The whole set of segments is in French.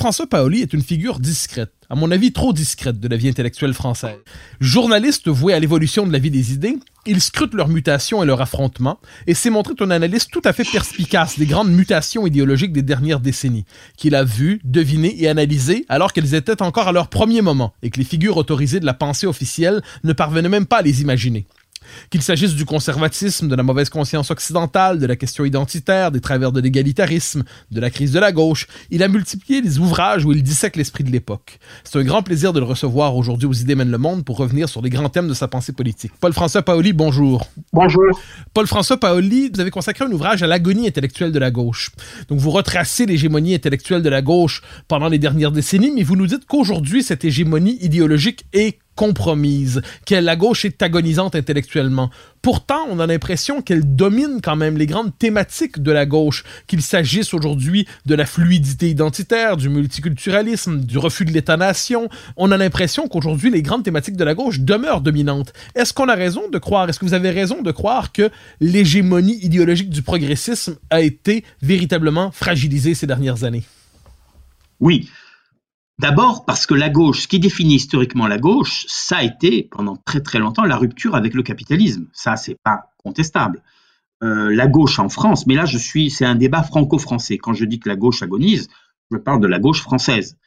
Paul-François Paoli est une figure discrète, à mon avis trop discrète de la vie intellectuelle française. Journaliste voué à l'évolution de la vie des idées, il scrute leur mutation et leur affrontement, et s'est montré un analyste tout à fait perspicace des grandes mutations idéologiques des dernières décennies, qu'il a vues, devinées et analysées alors qu'elles étaient encore à leur premier moment, et que les figures autorisées de la pensée officielle ne parvenaient même pas à les imaginer. Qu'il s'agisse du conservatisme, de la mauvaise conscience occidentale, de la question identitaire, des travers de l'égalitarisme, de la crise de la gauche, il a multiplié les ouvrages où il dissèque l'esprit de l'époque. C'est un grand plaisir de le recevoir aujourd'hui aux Idées mènent le monde pour revenir sur les grands thèmes de sa pensée politique. Paul-François Paoli, bonjour. Bonjour. Paul-François Paoli, vous avez consacré un ouvrage à l'agonie intellectuelle de la gauche. Donc vous retracez l'hégémonie intellectuelle de la gauche pendant les dernières décennies, mais vous nous dites qu'aujourd'hui, cette hégémonie idéologique est compromise, que la gauche est agonisante intellectuellement. Pourtant, on a l'impression qu'elle domine quand même les grandes thématiques de la gauche, qu'il s'agisse aujourd'hui de la fluidité identitaire, du multiculturalisme, du refus de l'État-nation. On a l'impression qu'aujourd'hui, les grandes thématiques de la gauche demeurent dominantes. Est-ce qu'on a raison de croire, est-ce que vous avez raison de croire que l'hégémonie idéologique du progressisme a été véritablement fragilisée ces dernières années? Oui, D'abord parce que la gauche, ce qui définit historiquement la gauche, ça a été pendant très très longtemps la rupture avec le capitalisme. Ça, c'est pas contestable. Euh, la gauche en France, mais là je suis, c'est un débat franco-français. Quand je dis que la gauche agonise, je parle de la gauche française.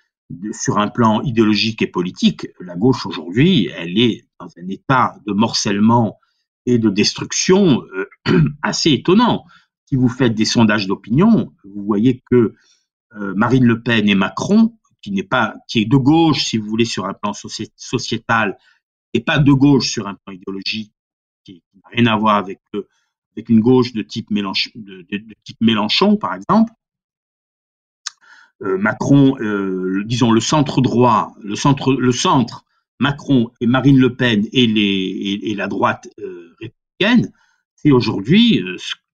Sur un plan idéologique et politique, la gauche aujourd'hui, elle est dans un état de morcellement et de destruction euh, assez étonnant. Si vous faites des sondages d'opinion, vous voyez que euh, Marine Le Pen et Macron qui n'est pas, qui est de gauche, si vous voulez, sur un plan sociétal, et pas de gauche sur un plan idéologique, qui, n'a rien à voir avec, une gauche de type, Mélenchon, par exemple. Euh, Macron, euh, disons le centre droit, le centre, Macron et Marine Le Pen et, la droite euh, républicaine, c'est aujourd'hui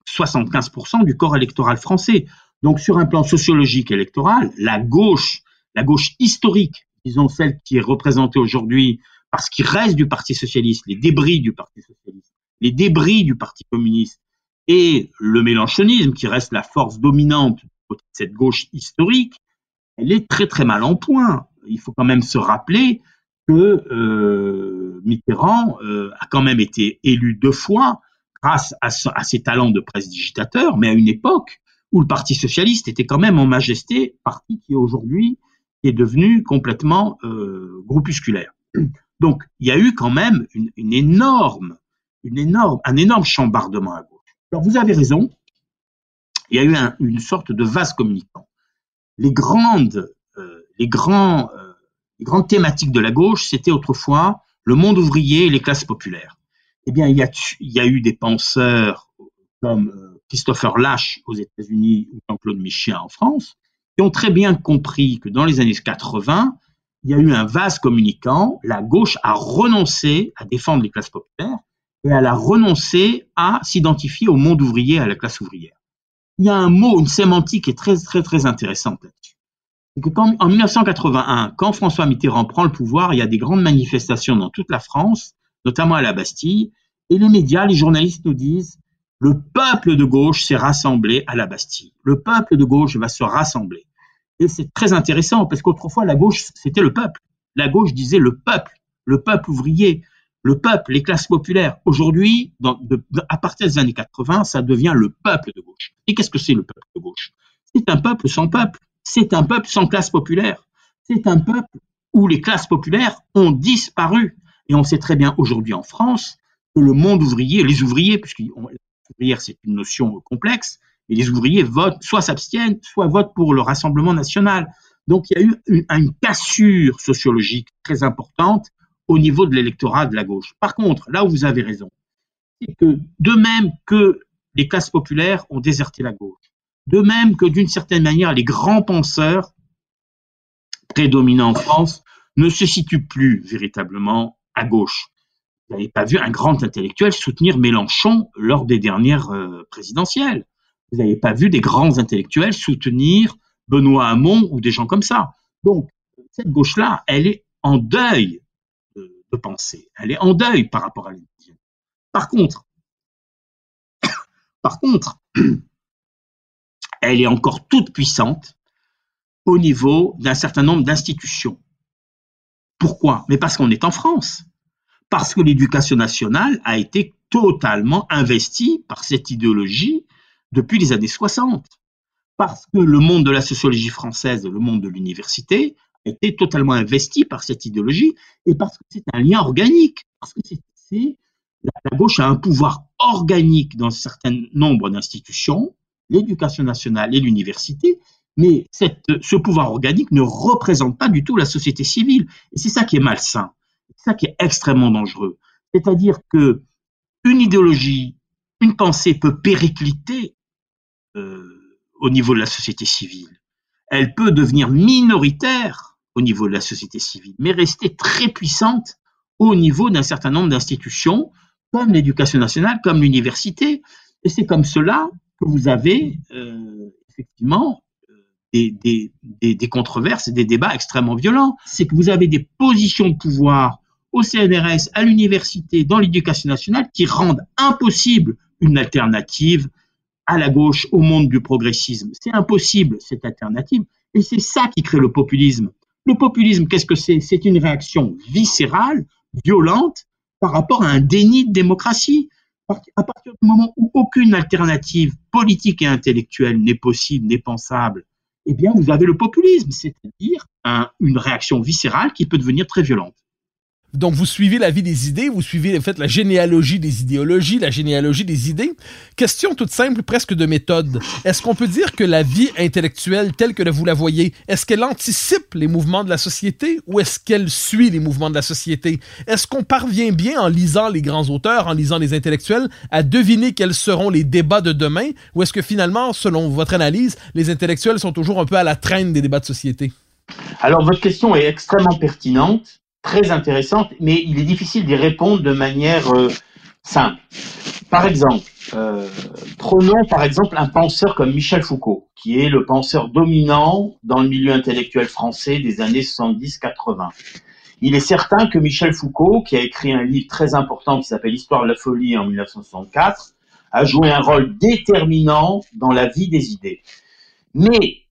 75% du corps électoral français. Donc sur un plan sociologique électoral, la gauche la gauche historique, disons celle qui est représentée aujourd'hui par ce qui reste du Parti socialiste, les débris du Parti socialiste, les débris du Parti communiste et le mélanchonisme qui reste la force dominante de cette gauche historique, elle est très très mal en point. Il faut quand même se rappeler que euh, Mitterrand euh, a quand même été élu deux fois grâce à, ses talents de presse digitateur, mais à une époque où le Parti socialiste était quand même en majesté, parti qui aujourd'hui est devenu complètement euh, groupusculaire. Donc, il y a eu quand même une, une, énorme, une énorme, un énorme chambardement à gauche. Alors, vous avez raison, il y a eu un, une sorte de vase communicant. Les grandes, euh, les, grands, euh, les grandes thématiques de la gauche, c'était autrefois le monde ouvrier et les classes populaires. Eh bien, il y a, il y a eu des penseurs comme euh, Christopher Lash aux États-Unis ou Jean-Claude Michéa en France, ont très bien compris que dans les années 80, il y a eu un vase communicant, la gauche a renoncé à défendre les classes populaires et elle a renoncé à s'identifier au monde ouvrier, à la classe ouvrière. Il y a un mot, une sémantique qui est très très très intéressante là-dessus. En 1981, quand François Mitterrand prend le pouvoir, il y a des grandes manifestations dans toute la France, notamment à la Bastille, et les médias, les journalistes nous disent le peuple de gauche s'est rassemblé à la Bastille. Le peuple de gauche va se rassembler. Et c'est très intéressant parce qu'autrefois, la gauche, c'était le peuple. La gauche disait le peuple, le peuple ouvrier, le peuple, les classes populaires. Aujourd'hui, à partir des années 80, ça devient le peuple de gauche. Et qu'est-ce que c'est le peuple de gauche? C'est un peuple sans peuple. C'est un peuple sans classe populaire. C'est un peuple où les classes populaires ont disparu. Et on sait très bien aujourd'hui en France que le monde ouvrier, les ouvriers, puisque ouvrière c'est une notion complexe, mais les ouvriers votent, soit s'abstiennent, soit votent pour le Rassemblement national. Donc il y a eu une, une cassure sociologique très importante au niveau de l'électorat de la gauche. Par contre, là où vous avez raison, c'est que de même que les classes populaires ont déserté la gauche, de même que d'une certaine manière les grands penseurs prédominants en France ne se situent plus véritablement à gauche. Vous n'avez pas vu un grand intellectuel soutenir Mélenchon lors des dernières euh, présidentielles. Vous n'avez pas vu des grands intellectuels soutenir Benoît Hamon ou des gens comme ça. Donc, cette gauche-là, elle est en deuil de, penser. Elle est en deuil par rapport à l'individu. Par contre, par contre, elle est encore toute puissante au niveau d'un certain nombre d'institutions. Pourquoi? Mais parce qu'on est en France parce que l'éducation nationale a été totalement investie par cette idéologie depuis les années 60. Parce que le monde de la sociologie française le monde de l'université été totalement investi par cette idéologie et parce que c'est un lien organique. Parce que c'est, la gauche a un pouvoir organique dans un certain nombre d'institutions, l'éducation nationale et l'université, mais ce pouvoir organique ne représente pas du tout la société civile. Et c'est ça qui est malsain. C'est ça qui est extrêmement dangereux. C'est-à-dire que une idéologie, une pensée peut péricliter au niveau de la société civile. Elle peut devenir minoritaire au niveau de la société civile, mais rester très puissante au niveau d'un certain nombre d'institutions, comme l'éducation nationale, comme l'université. Et c'est comme cela que vous avez euh, effectivement des, des, des, des controverses et des débats extrêmement violents. C'est que vous avez des positions de pouvoir au CNRS, à l'université, dans l'éducation nationale, qui rendent impossible une alternative à la gauche, au monde du progressisme. C'est impossible, cette alternative. Et c'est ça qui crée le populisme. Le populisme, qu'est-ce que c'est? C'est une réaction viscérale, violente, par rapport à un déni de démocratie. À partir du moment où aucune alternative politique et intellectuelle n'est possible, n'est pensable, eh bien, vous avez le populisme, c'est-à-dire un, une réaction viscérale qui peut devenir très violente. Donc, vous suivez la vie des idées, vous suivez en fait la généalogie des idéologies, la généalogie des idées. Question toute simple, presque de méthode. Est-ce qu'on peut dire que la vie intellectuelle telle que vous la voyez, est-ce qu'elle anticipe les mouvements de la société ou est-ce qu'elle suit les mouvements de la société? Est-ce qu'on parvient bien en lisant les grands auteurs, en lisant les intellectuels, à deviner quels seront les débats de demain? Ou est-ce que finalement, selon votre analyse, les intellectuels sont toujours un peu à la traîne des débats de société? Alors, votre question est extrêmement pertinente très intéressante, mais il est difficile d'y répondre de manière euh, simple. Par exemple, euh, prenons par exemple un penseur comme Michel Foucault, qui est le penseur dominant dans le milieu intellectuel français des années 70-80. Il est certain que Michel Foucault, qui a écrit un livre très important qui s'appelle Histoire de la folie en 1964, a joué un rôle déterminant dans la vie des idées. Mais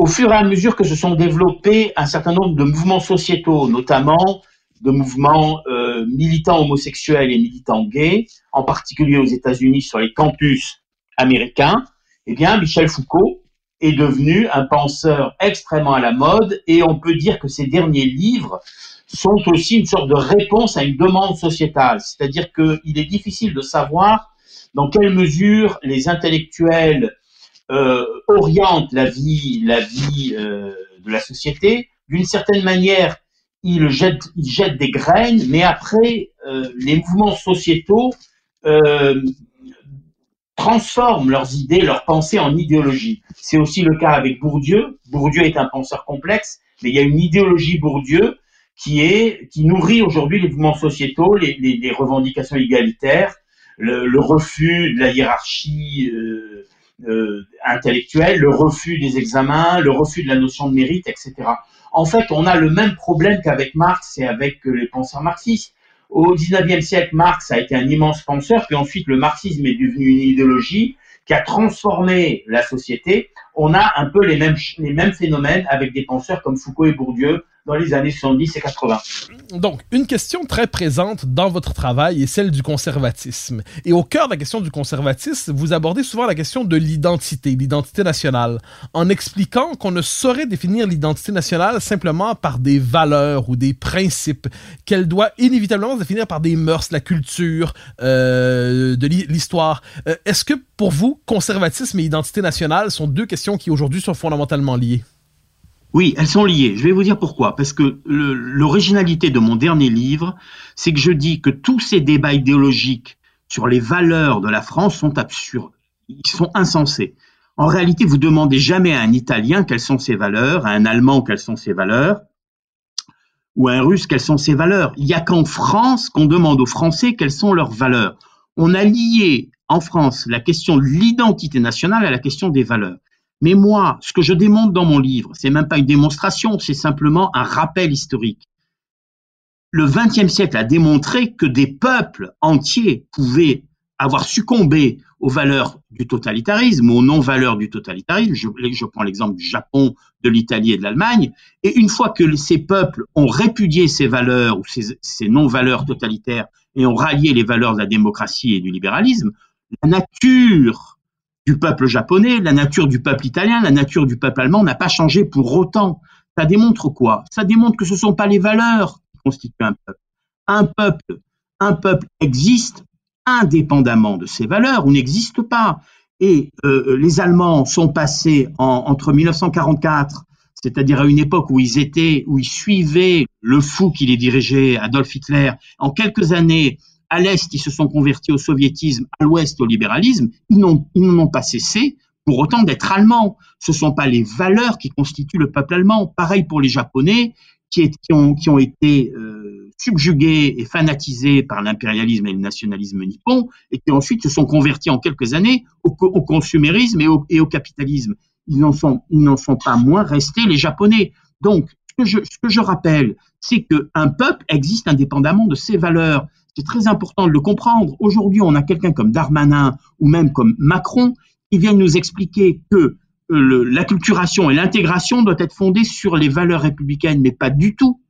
au fur et à mesure que se sont développés un certain nombre de mouvements sociétaux, notamment de mouvements euh, militants homosexuels et militants gays, en particulier aux États-Unis sur les campus américains, eh bien, Michel Foucault est devenu un penseur extrêmement à la mode et on peut dire que ses derniers livres sont aussi une sorte de réponse à une demande sociétale. C'est-à-dire qu'il est difficile de savoir dans quelle mesure les intellectuels euh, oriente la vie, la vie euh, de la société. D'une certaine manière, il jette, il jette des graines, mais après, euh, les mouvements sociétaux euh, transforment leurs idées, leurs pensées en idéologie. C'est aussi le cas avec Bourdieu. Bourdieu est un penseur complexe, mais il y a une idéologie Bourdieu qui est qui nourrit aujourd'hui les mouvements sociétaux, les, les, les revendications égalitaires, le, le, refus de la hiérarchie euh, euh, le refus des examens, le refus de la notion de mérite, etc. En fait, on a le même problème qu'avec Marx et avec les penseurs marxistes. Au XIXe siècle, Marx a été un immense penseur, puis ensuite le marxisme est devenu une idéologie qui a transformé la société. On a un peu les mêmes, les mêmes phénomènes avec des penseurs comme Foucault et Bourdieu les années 70 et 80. Donc, une question très présente dans votre travail est celle du conservatisme. Et au cœur de la question du conservatisme, vous abordez souvent la question de l'identité, l'identité nationale, en expliquant qu'on ne saurait définir l'identité nationale simplement par des valeurs ou des principes, qu'elle doit inévitablement se définir par des mœurs, la culture, euh, de l'histoire. Euh, Est-ce que pour vous, conservatisme et identité nationale sont deux questions qui aujourd'hui sont fondamentalement liées? Oui, elles sont liées. Je vais vous dire pourquoi. Parce que l'originalité de mon dernier livre, c'est que je dis que tous ces débats idéologiques sur les valeurs de la France sont absurdes. Ils sont insensés. En réalité, vous demandez jamais à un Italien quelles sont ses valeurs, à un Allemand quelles sont ses valeurs, ou à un Russe quelles sont ses valeurs. Il n'y a qu'en France qu'on demande aux Français quelles sont leurs valeurs. On a lié en France la question de l'identité nationale à la question des valeurs. Mais moi, ce que je démontre dans mon livre, c'est même pas une démonstration, c'est simplement un rappel historique. Le XXe siècle a démontré que des peuples entiers pouvaient avoir succombé aux valeurs du totalitarisme, aux non-valeurs du totalitarisme. Je, je prends l'exemple du Japon, de l'Italie et de l'Allemagne. Et une fois que ces peuples ont répudié ces valeurs ou ces, ces non-valeurs totalitaires et ont rallié les valeurs de la démocratie et du libéralisme, la nature peuple japonais, la nature du peuple italien, la nature du peuple allemand n'a pas changé pour autant. Ça démontre quoi? Ça démontre que ce ne sont pas les valeurs qui constituent un peuple. Un peuple, un peuple existe indépendamment de ses valeurs ou n'existe pas. Et euh, les Allemands sont passés en, entre 1944, c'est-à-dire à une époque où ils étaient, où ils suivaient le fou qui les dirigeait, Adolf Hitler, en quelques années à l'Est, ils se sont convertis au soviétisme, à l'Ouest au libéralisme, ils n'ont pas cessé pour autant d'être allemands. Ce ne sont pas les valeurs qui constituent le peuple allemand. Pareil pour les Japonais, qui, ont, été euh, subjugués et fanatisés par l'impérialisme et le nationalisme nippon, et qui ensuite se sont convertis en quelques années au, consumérisme et au, capitalisme. Ils n'en sont, pas moins restés les Japonais. Donc, ce que je rappelle, c'est qu'un peuple existe indépendamment de ses valeurs. C'est très important de le comprendre. Aujourd'hui, on a quelqu'un comme Darmanin ou même comme Macron qui viennent nous expliquer que euh, l'acculturation et l'intégration doivent être fondées sur les valeurs républicaines, mais pas du tout.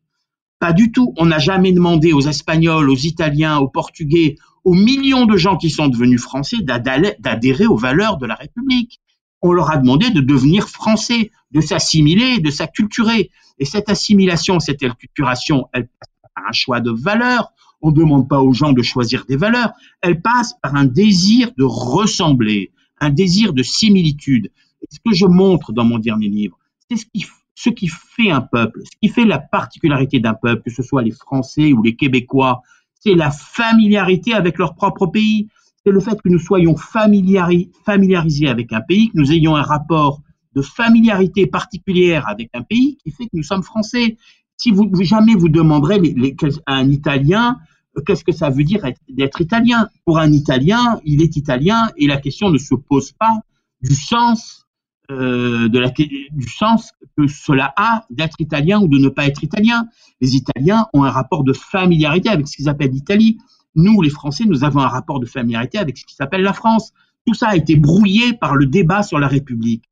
Pas du tout. On n'a jamais demandé aux Espagnols, aux Italiens, aux Portugais, aux millions de gens qui sont devenus français d'adhérer aux valeurs de la République. On leur a demandé de devenir français, de s'assimiler, de s'acculturer. Et cette assimilation, cette acculturation, elle passe par un choix de valeurs, on ne demande pas aux gens de choisir des valeurs, elle passe par un désir de ressembler, un désir de similitude. Et ce que je montre dans mon dernier livre, c'est ce qui, ce qui fait un peuple, ce qui fait la particularité d'un peuple, que ce soit les Français ou les Québécois, c'est la familiarité avec leur propre pays. C'est le fait que nous soyons familiarisés avec un pays, que nous ayons un rapport de familiarité particulière avec un pays qui fait que nous sommes français. Si vous jamais vous demanderez les, à un Italien qu'est-ce que ça veut dire d'être italien? Pour un Italien, il est italien et la question ne se pose pas du sens euh, de la, du sens que cela a d'être italien ou de ne pas être italien. Les Italiens ont un rapport de familiarité avec ce qu'ils appellent l'Italie. Nous, les Français, nous avons un rapport de familiarité avec ce qui s'appelle la France. Tout ça a été brouillé par le débat sur la République.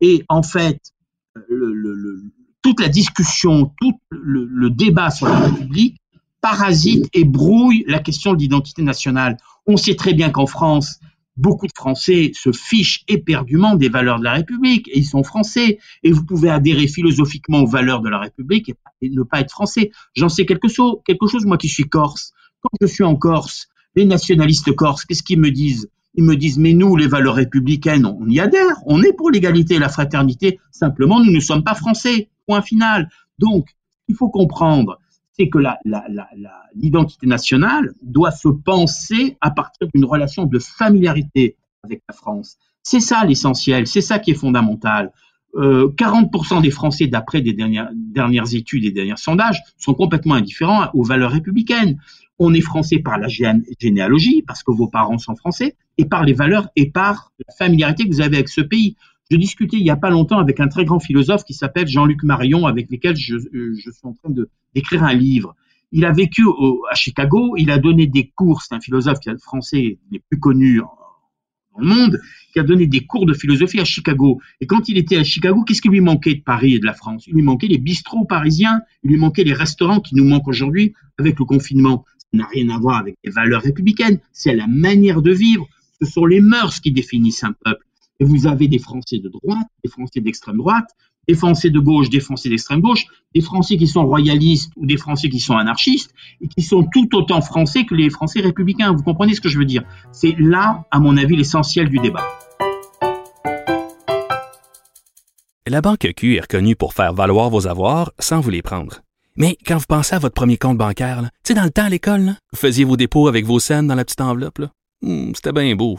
Et en fait, le, le, toute la discussion, tout le, débat sur la République parasite et brouille la question de l'identité nationale. On sait très bien qu'en France, beaucoup de Français se fichent éperdument des valeurs de la République et ils sont français. Et vous pouvez adhérer philosophiquement aux valeurs de la République et, ne pas être français. J'en sais quelque chose, quelque chose, moi qui suis corse. Quand je suis en Corse, les nationalistes corses, qu'est-ce qu'ils me disent? Ils me disent, mais nous, les valeurs républicaines, on y adhère, on est pour l'égalité et la fraternité, simplement, nous ne sommes pas français, point final. Donc, il faut comprendre, c'est que l'identité nationale doit se penser à partir d'une relation de familiarité avec la France. C'est ça l'essentiel, c'est ça qui est fondamental. euh, 40% des Français, d'après des dernières, dernières études et derniers sondages, sont complètement indifférents aux valeurs républicaines. On est français par la généalogie, parce que vos parents sont français, et par les valeurs et par la familiarité que vous avez avec ce pays. Je discutais il n'y a pas longtemps avec un très grand philosophe qui s'appelle Jean-Luc Marion, avec lequel je, je suis en train d'écrire un livre. Il a vécu à Chicago, il a donné des cours, c'est un philosophe français les plus connus dans le monde, qui a donné des cours de philosophie à Chicago. Et quand il était à Chicago, qu'est-ce qui lui manquait de Paris et de la France? Il lui manquait les bistrots parisiens, il lui manquait les restaurants qui nous manquent aujourd'hui avec le confinement. Ça n'a rien à voir avec les valeurs républicaines, c'est la manière de vivre, ce sont les mœurs qui définissent un peuple. Et vous avez des Français de droite, des Français d'extrême droite, des Français de gauche, des Français d'extrême gauche, des Français qui sont royalistes ou des Français qui sont anarchistes, et qui sont tout autant français que les Français républicains. Vous comprenez ce que je veux dire? C'est là, à mon avis, l'essentiel du débat. La Banque Q est reconnue pour faire valoir vos avoirs sans vous les prendre. Mais quand vous pensez à votre premier compte bancaire, tu sais, dans le temps à l'école, vous faisiez vos dépôts avec vos scènes dans la petite enveloppe. Hmm, c'était bien beau.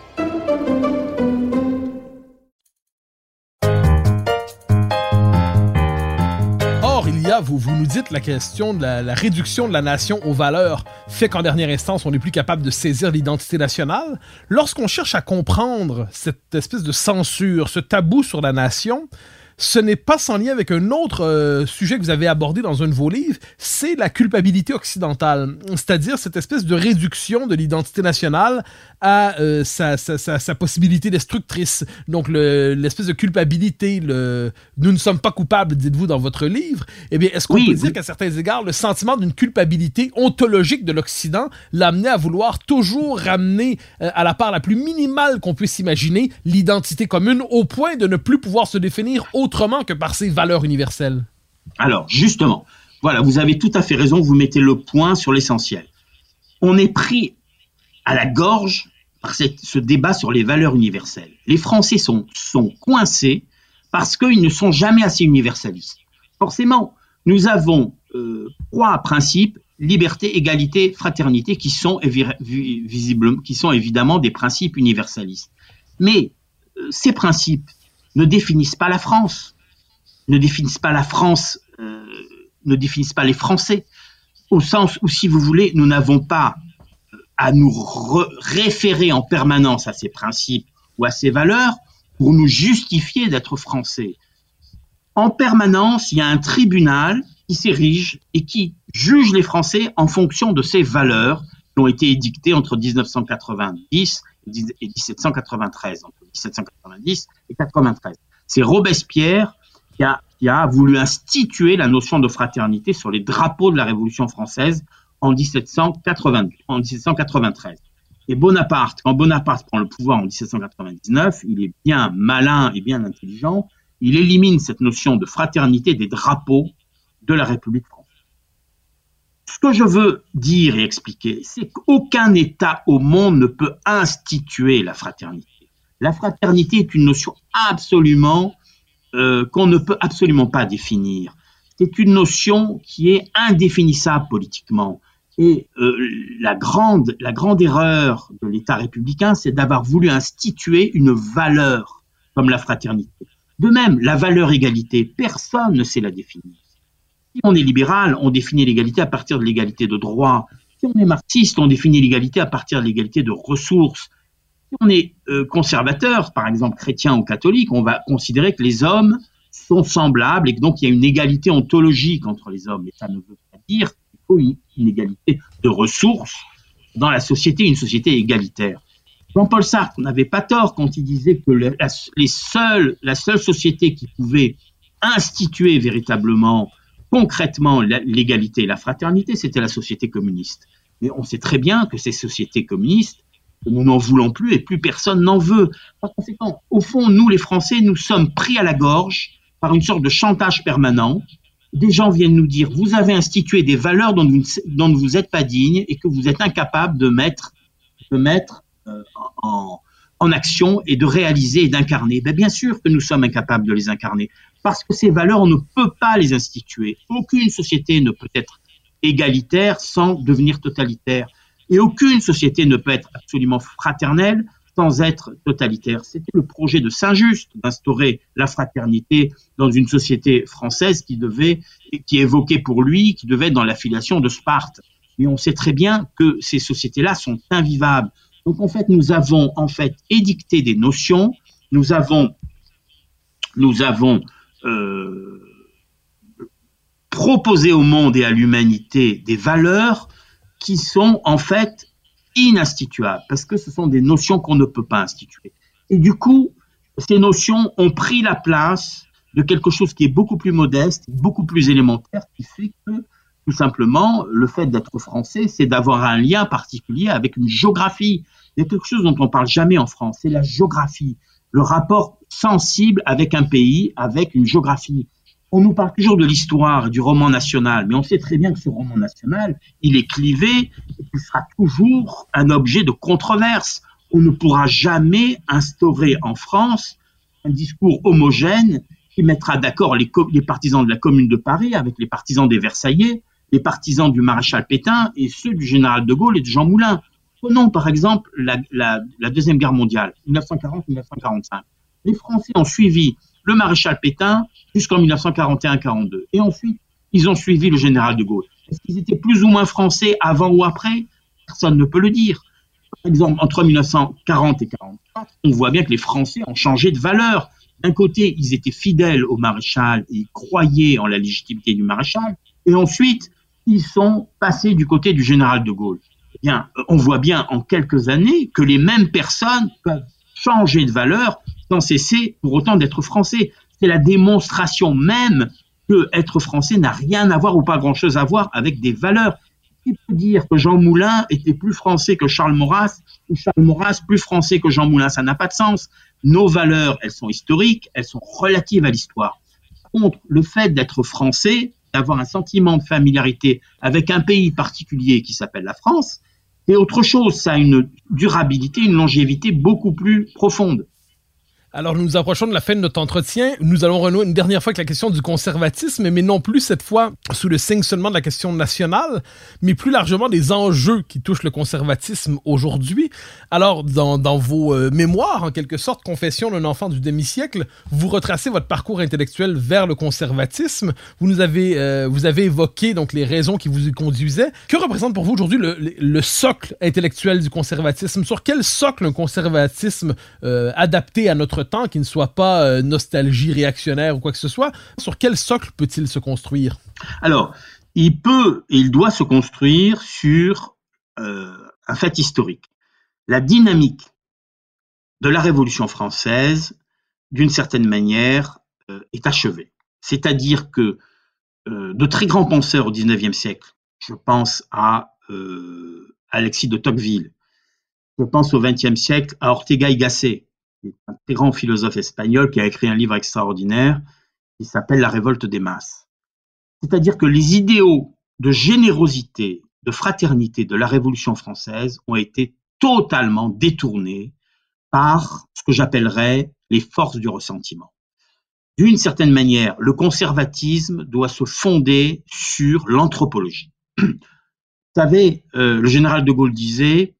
Vous, nous dites la question de la, réduction de la nation aux valeurs fait qu'en dernière instance, on n'est plus capable de saisir l'identité nationale. Lorsqu'on cherche à comprendre cette espèce de censure, ce tabou sur la nation, ce n'est pas sans lien avec un autre euh, sujet que vous avez abordé dans un de vos livres, c'est la culpabilité occidentale, c'est-à-dire cette espèce de réduction de l'identité nationale à euh, sa, sa, sa, possibilité destructrice. Donc l'espèce de culpabilité, le nous ne sommes pas coupables, dites-vous dans votre livre. Eh bien, est-ce qu'on peut dire qu'à certains égards, le sentiment d'une culpabilité ontologique de l'Occident l'a amené à vouloir toujours ramener euh, à la part la plus minimale qu'on puisse imaginer l'identité commune au point de ne plus pouvoir se définir autrement que par ses valeurs universelles Alors, justement, voilà, vous avez tout à fait raison, vous mettez le point sur l'essentiel. On est pris à la gorge par ce débat sur les valeurs universelles. Les Français sont, sont coincés parce qu'ils ne sont jamais assez universalistes. Forcément, nous avons euh, trois principes liberté, égalité, fraternité, qui sont qui sont évidemment des principes universalistes. Mais euh, ces principes ne définissent pas la France, ne définissent pas la France, euh, ne définissent pas les Français, au sens où, si vous voulez, nous n'avons pas à nous référer en permanence à ces principes ou à ces valeurs pour nous justifier d'être français. En permanence, il y a un tribunal qui s'érige et qui juge les Français en fonction de ces valeurs qui ont été édictées entre 1990 et 1793, entre 1790 et 93. C'est Robespierre qui a, qui a voulu instituer la notion de fraternité sur les drapeaux de la Révolution française en 1793. Et Bonaparte, quand Bonaparte prend le pouvoir en 1799, il est bien malin et bien intelligent. Il élimine cette notion de fraternité des drapeaux de la République française. Ce que je veux dire et expliquer, c'est qu'aucun État au monde ne peut instituer la fraternité. La fraternité est une notion absolument euh, qu'on ne peut absolument pas définir. C'est une notion qui est indéfinissable politiquement. Et euh, la, grande, la grande erreur de l'État républicain, c'est d'avoir voulu instituer une valeur comme la fraternité. De même, la valeur égalité, personne ne sait la définir. Si on est libéral, on définit l'égalité à partir de l'égalité de droit. Si on est marxiste, on définit l'égalité à partir de l'égalité de ressources. Si on est euh, conservateur, par exemple chrétien ou catholique, on va considérer que les hommes sont semblables et que donc il y a une égalité ontologique entre les hommes. Et ça ne veut pas dire une inégalité de ressources dans la société, une société égalitaire. Jean-Paul Sartre n'avait pas tort quand il disait que les la seule société qui pouvait instituer véritablement, concrètement, l'égalité et la fraternité, c'était la société communiste. Mais on sait très bien que ces sociétés communistes, nous n'en voulons plus et plus personne n'en veut. Par conséquent, au fond, nous, les Français, nous sommes pris à la gorge par une sorte de chantage permanent. Des gens viennent nous dire, vous avez institué des valeurs dont vous dont vous n'êtes pas digne et que vous êtes incapable de mettre, euh, en, en action et de réaliser et d'incarner. Ben, bien sûr que nous sommes incapables de les incarner parce que ces valeurs, on ne peut pas les instituer. Aucune société ne peut être égalitaire sans devenir totalitaire. Et aucune société ne peut être absolument fraternelle sans être totalitaire. C'était le projet de Saint-Just d'instaurer la fraternité dans une société française qui devait, qui évoquait pour lui, qui devait être dans l'affiliation de Sparte. Mais on sait très bien que ces sociétés-là sont invivables. Donc en fait, nous avons en fait édicté des notions, nous avons, nous avons euh, proposé au monde et à l'humanité des valeurs qui sont en fait ininstituables, parce que ce sont des notions qu'on ne peut pas instituer. Et du coup, ces notions ont pris la place de quelque chose qui est beaucoup plus modeste, beaucoup plus élémentaire, qui fait que tout simplement, le fait d'être français, c'est d'avoir un lien particulier avec une géographie. Il y a quelque chose dont on parle jamais en France, c'est la géographie, le rapport sensible avec un pays, avec une géographie. On nous parle toujours de l'histoire, du roman national, mais on sait très bien que ce roman national, il est clivé et qu'il sera toujours un objet de controverse. On ne pourra jamais instaurer en France un discours homogène qui mettra d'accord les, partisans de la Commune de Paris avec les partisans des Versaillais, les partisans du maréchal Pétain et ceux du général de Gaulle et de Jean Moulin. Prenons par exemple la, Deuxième Guerre mondiale, 1940-1945. Les Français ont suivi le maréchal Pétain jusqu'en 1941-42. Et ensuite, ils ont suivi le général de Gaulle. Est-ce qu'ils étaient plus ou moins français avant ou après? Personne ne peut le dire. Par exemple, entre 1940 et 1944, on voit bien que les Français ont changé de valeur. D'un côté, ils étaient fidèles au maréchal et ils croyaient en la légitimité du maréchal. Et ensuite, ils sont passés du côté du général de Gaulle. Bien, on voit bien en quelques années que les mêmes personnes peuvent changer de valeur sans cesser pour autant d'être français. C'est la démonstration même que être français n'a rien à voir ou pas grand-chose à voir avec des valeurs. Qui peut dire que Jean Moulin était plus français que Charles Maurras ou Charles Maurras plus français que Jean Moulin? Ça n'a pas de sens. Nos valeurs, elles sont historiques, elles sont relatives à l'histoire. Contre, le fait d'être français, d'avoir un sentiment de familiarité avec un pays particulier qui s'appelle la France, c'est autre chose. Ça a une durabilité, une longévité beaucoup plus profonde. Alors, nous nous approchons de la fin de notre entretien. Nous allons renouer une dernière fois avec la question du conservatisme, mais non plus cette fois sous le signe seulement de la question nationale, mais plus largement des enjeux qui touchent le conservatisme aujourd'hui. Alors, dans, vos euh, mémoires, en quelque sorte, Confession d'un enfant du demi-siècle, vous retracez votre parcours intellectuel vers le conservatisme. Vous nous avez, euh, vous avez évoqué donc les raisons qui vous y conduisaient. Que représente pour vous aujourd'hui le, socle intellectuel du conservatisme? Sur quel socle un conservatisme euh, adapté à notre temps, qui ne soit pas euh, nostalgie réactionnaire ou quoi que ce soit, sur quel socle peut-il se construire? Alors, il peut et il doit se construire sur euh, un fait historique. La dynamique de la Révolution française, d'une certaine manière, euh, est achevée. C'est-à-dire que de très grands penseurs au XIXe siècle, je pense à Alexis de Tocqueville, je pense au XXe siècle à Ortega y Gasset, un très grand philosophe espagnol qui a écrit un livre extraordinaire qui s'appelle La révolte des masses. C'est-à-dire que les idéaux de générosité, de fraternité de la Révolution française ont été totalement détournés par ce que j'appellerais les forces du ressentiment. D'une certaine manière, le conservatisme doit se fonder sur l'anthropologie. Vous savez, euh, le général de Gaulle disait,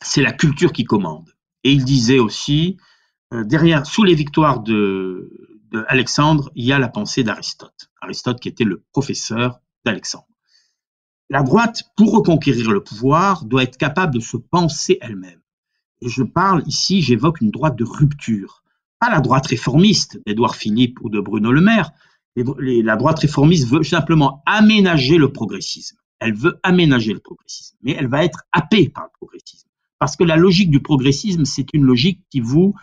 c'est la culture qui commande. Et il disait aussi, euh, derrière, sous les victoires de, Alexandre, il y a la pensée d'Aristote. Aristote qui était le professeur d'Alexandre. La droite, pour reconquérir le pouvoir, doit être capable de se penser elle-même. Et je parle ici, j'évoque une droite de rupture. Pas la droite réformiste d'Édouard Philippe ou de Bruno Le Maire. La droite réformiste veut simplement aménager le progressisme. Elle veut aménager le progressisme, mais elle va être happée par le progressisme Parce que la logique du progressisme, c'est une logique qui vous,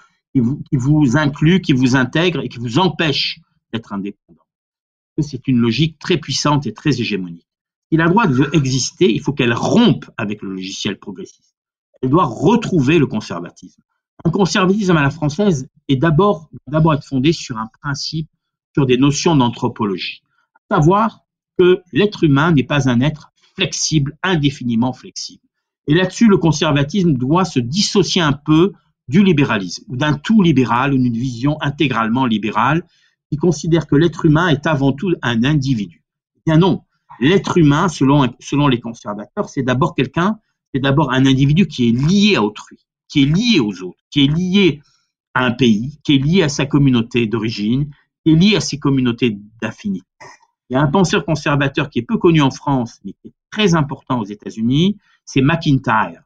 inclut, qui vous intègre et qui vous empêche d'être indépendant. C'est une logique très puissante et très hégémonique. Si la droite veut exister, il faut qu'elle rompe avec le logiciel progressiste. Elle doit retrouver le conservatisme. Un conservatisme à la française est d'abord d'abord être fondé sur un principe, sur des notions d'anthropologie, savoir que l'être humain n'est pas un être flexible, indéfiniment flexible. Et là-dessus, le conservatisme doit se dissocier un peu du libéralisme, ou d'un tout libéral, ou d'une vision intégralement libérale, qui considère que l'être humain est avant tout un individu. Eh bien non, l'être humain, selon, selon les conservateurs, c'est d'abord quelqu'un, c'est d'abord un individu qui est lié à autrui, qui est lié aux autres, qui est lié à un pays, qui est lié à sa communauté d'origine, qui est lié à ses communautés d'affinité. Il y a un penseur conservateur qui est peu connu en France, mais qui est très important aux États-Unis, c'est McIntyre.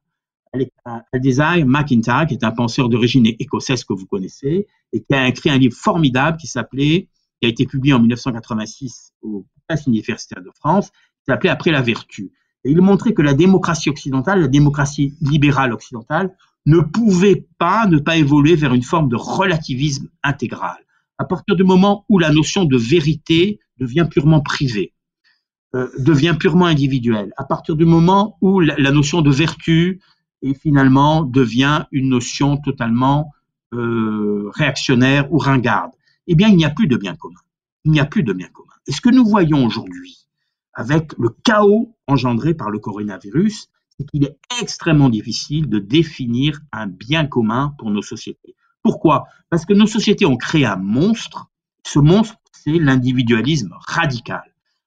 Aldesai McIntyre, qui est un penseur d'origine écossaise que vous connaissez, et qui a écrit un livre formidable qui s'appelait, qui a été publié en 1986 au Presse universitaire de France, qui s'appelait Après la vertu. Et il montrait que la démocratie occidentale, la démocratie libérale occidentale, ne pouvait pas ne pas évoluer vers une forme de relativisme intégral. À partir du moment où la notion de vérité devient purement privée, euh, devient purement individuelle, à partir du moment où la, la notion de vertu et finalement devient une notion totalement euh, réactionnaire ou ringarde, eh bien il n'y a plus de bien commun. Il n'y a plus de bien commun. Et ce que nous voyons aujourd'hui avec le chaos engendré par le coronavirus, c'est qu'il est extrêmement difficile de définir un bien commun pour nos sociétés. Pourquoi? Parce que nos sociétés ont créé un monstre. Ce monstre, c'est l'individualisme radical.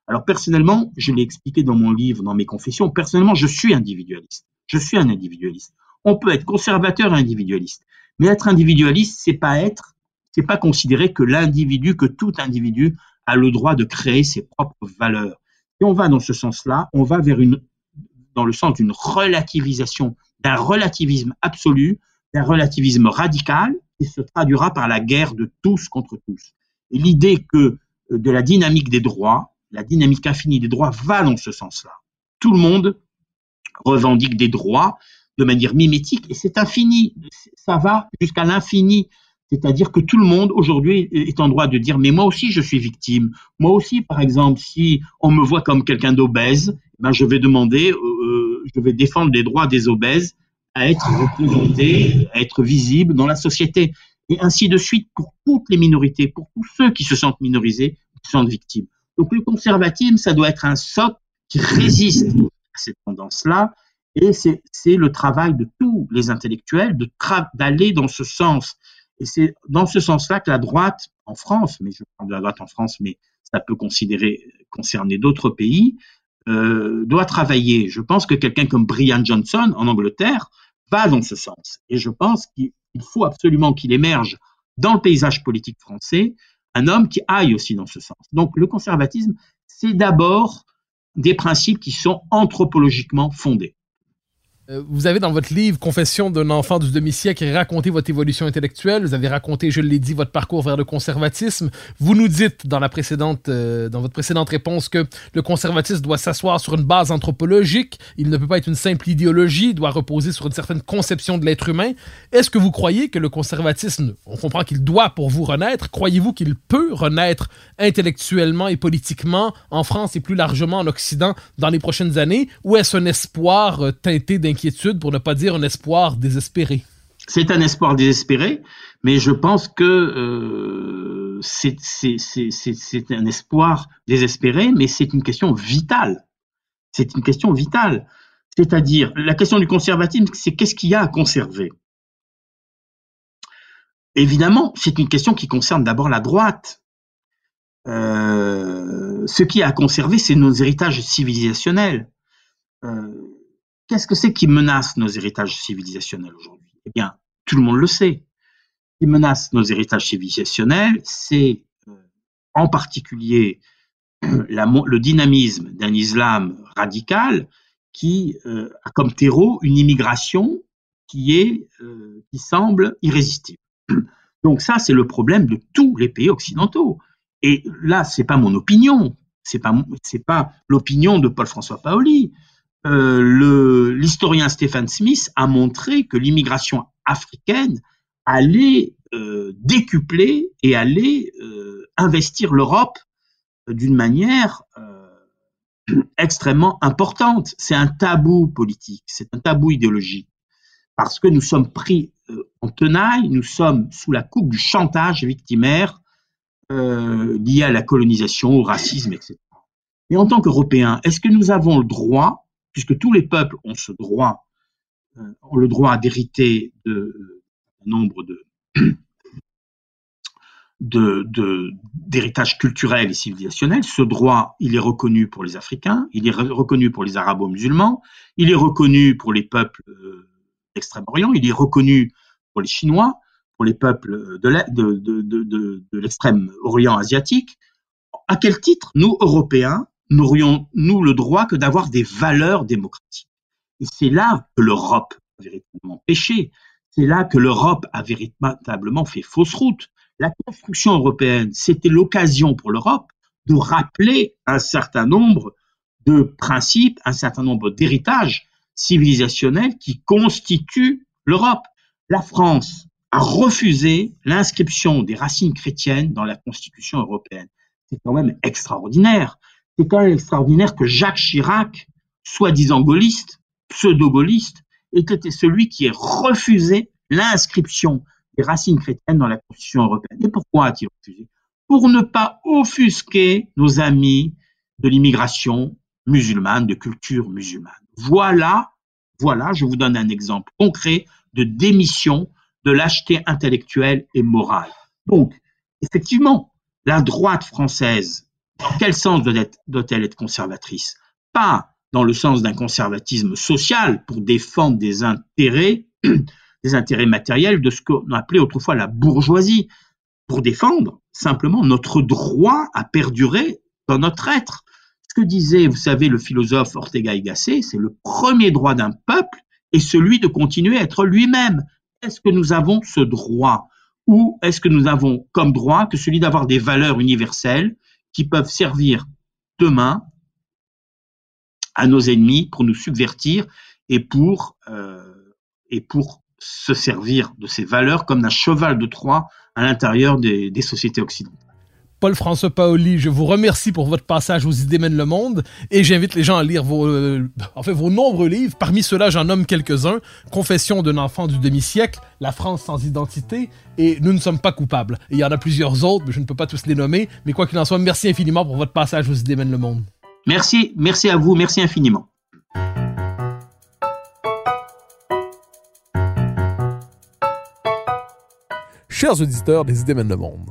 Alors personnellement, je l'ai expliqué dans mon livre, dans mes confessions, personnellement, je suis individualiste. Je suis un individualiste. On peut être conservateur et individualiste. Mais être individualiste, c'est pas être, c'est pas considérer que l'individu, que tout individu a le droit de créer ses propres valeurs. Si on va dans ce sens-là, on va vers une, dans le sens d'une relativisation, d'un relativisme absolu, d'un relativisme radical, qui se traduira par la guerre de tous contre tous. Et l'idée que euh, de la dynamique des droits, la dynamique infinie des droits va dans ce sens-là. Tout le monde revendique des droits de manière mimétique et c'est infini. Ça va jusqu'à l'infini. C'est-à-dire que tout le monde aujourd'hui est en droit de dire mais moi aussi je suis victime. Moi aussi par exemple si on me voit comme quelqu'un d'obèse, ben je vais demander, euh, je vais défendre les droits des obèses à être représentés, à être visibles dans la société et ainsi de suite pour toutes les minorités, pour tous ceux qui se sentent minorisés, qui sont victimes. Donc le conservatisme, ça doit être un socle qui résiste à cette tendance-là et c'est le travail de tous les intellectuels d'aller dans ce sens. Et c'est dans ce sens-là que la droite en France, mais je parle de la droite en France, mais ça peut concerner d'autres pays, euh, doit travailler. Je pense que quelqu'un comme Brian Johnson en Angleterre va dans ce sens. Et je pense qu'il faut absolument qu'il émerge dans le paysage politique français un homme qui aille aussi dans ce sens. Donc le conservatisme, c'est d'abord des principes qui sont anthropologiquement fondés. Euh, vous avez dans votre livre Confession d'un enfant du demi-siècle raconté votre évolution intellectuelle. Vous avez raconté, je l'ai dit, votre parcours vers le conservatisme. Vous nous dites dans la précédente, euh, dans votre précédente réponse que le conservatisme doit s'asseoir sur une base anthropologique. Il ne peut pas être une simple idéologie. Il doit reposer sur une certaine conception de l'être humain. Est-ce que vous croyez que le conservatisme, on comprend qu'il doit pour vous renaître. Croyez-vous qu'il peut renaître intellectuellement et politiquement en France et plus largement en Occident dans les prochaines années? Ou est-ce un espoir euh, teinté d'un pour ne pas dire un espoir désespéré. C'est un espoir désespéré, mais je pense que euh, c'est un espoir désespéré, mais c'est une question vitale. C'est une question vitale. C'est-à-dire, la question du conservatisme, c'est qu'est-ce qu'il y a à conserver? Évidemment, c'est une question qui concerne d'abord la droite. Euh, ce qui a à conserver, c'est nos héritages civilisationnels. Euh, Qu'est-ce que c'est qui menace nos héritages civilisationnels aujourd'hui? Eh bien, tout le monde le sait. Ce qui menace nos héritages civilisationnels, c'est euh, en particulier le dynamisme d'un islam radical qui euh, a comme terreau une immigration qui est euh, qui semble irrésistible. Donc ça, c'est le problème de tous les pays occidentaux. Et là, c'est pas mon opinion, c'est pas c'est pas l'opinion de Paul-François Paoli. Euh, l'historien Stephen Smith a montré que l'immigration africaine allait euh, décupler et allait euh, investir l'Europe d'une manière extrêmement importante. C'est un tabou politique, c'est un tabou idéologique, parce que nous sommes pris en tenaille, nous sommes sous la coupe du chantage victimaire lié à la colonisation, au racisme, etc. Mais en tant qu'Européens, est-ce que nous avons le droit, puisque tous les peuples ont ce droit, euh, ont le droit d'hériter de euh, nombre de d'héritage et civilisationnel. Ce droit, il est reconnu pour les Africains, il est re- reconnu pour les Arabo-musulmans, il est reconnu pour les peuples euh, d'Extrême-Orient, il est reconnu pour les Chinois, pour les peuples de l'E- de- de- de- de- de l'extrême-orient asiatique. À quel titre, nous, Européens, n'aurions-nous le droit que d'avoir des valeurs démocratiques? Et c'est là que l'Europe a véritablement péché. C'est là que l'Europe a véritablement fait fausse route. La construction européenne, c'était l'occasion pour l'Europe de rappeler un certain nombre de principes, un certain nombre d'héritages civilisationnels qui constituent l'Europe. La France a refusé l'inscription des racines chrétiennes dans la Constitution européenne. C'est quand même extraordinaire. C'est quand même extraordinaire que Jacques Chirac, soi-disant gaulliste, pseudo-gaulliste, ait été celui qui ait refusé l'inscription des racines chrétiennes dans la Constitution européenne. Et pourquoi a-t-il refusé? Pour ne pas offusquer nos amis de l'immigration musulmane, de culture musulmane. Voilà, voilà, je vous donne un exemple concret de démission de lâcheté intellectuelle et morale. Donc, effectivement, la droite française, dans quel sens doit-elle être conservatrice? Pas dans le sens d'un conservatisme social pour défendre des intérêts, des intérêts matériels de ce qu'on appelait autrefois la bourgeoisie, pour défendre simplement notre droit à perdurer dans notre être. Ce que disait, vous savez, le philosophe Ortega y Gasset, c'est le premier droit d'un peuple est celui de continuer à être lui-même. Est-ce que nous avons ce droit? Ou est-ce que nous avons comme droit que celui d'avoir des valeurs universelles qui peuvent servir demain à nos ennemis pour nous subvertir et pour, euh, et pour se servir de ces valeurs comme d'un cheval de Troie à l'intérieur des, des sociétés occidentales. Paul-François Paoli, je vous remercie pour votre passage aux idées mènent le monde et j'invite les gens à lire vos, euh, en fait, vos nombreux livres. Parmi ceux-là, j'en nomme quelques-uns. Confession d'un enfant du demi-siècle, La France sans identité et Nous ne sommes pas coupables. Et il y en a plusieurs autres, mais je ne peux pas tous les nommer. Mais quoi qu'il en soit, merci infiniment pour votre passage aux idées mènent le monde. Merci, merci à vous, merci infiniment. Chers auditeurs des idées mènent le monde,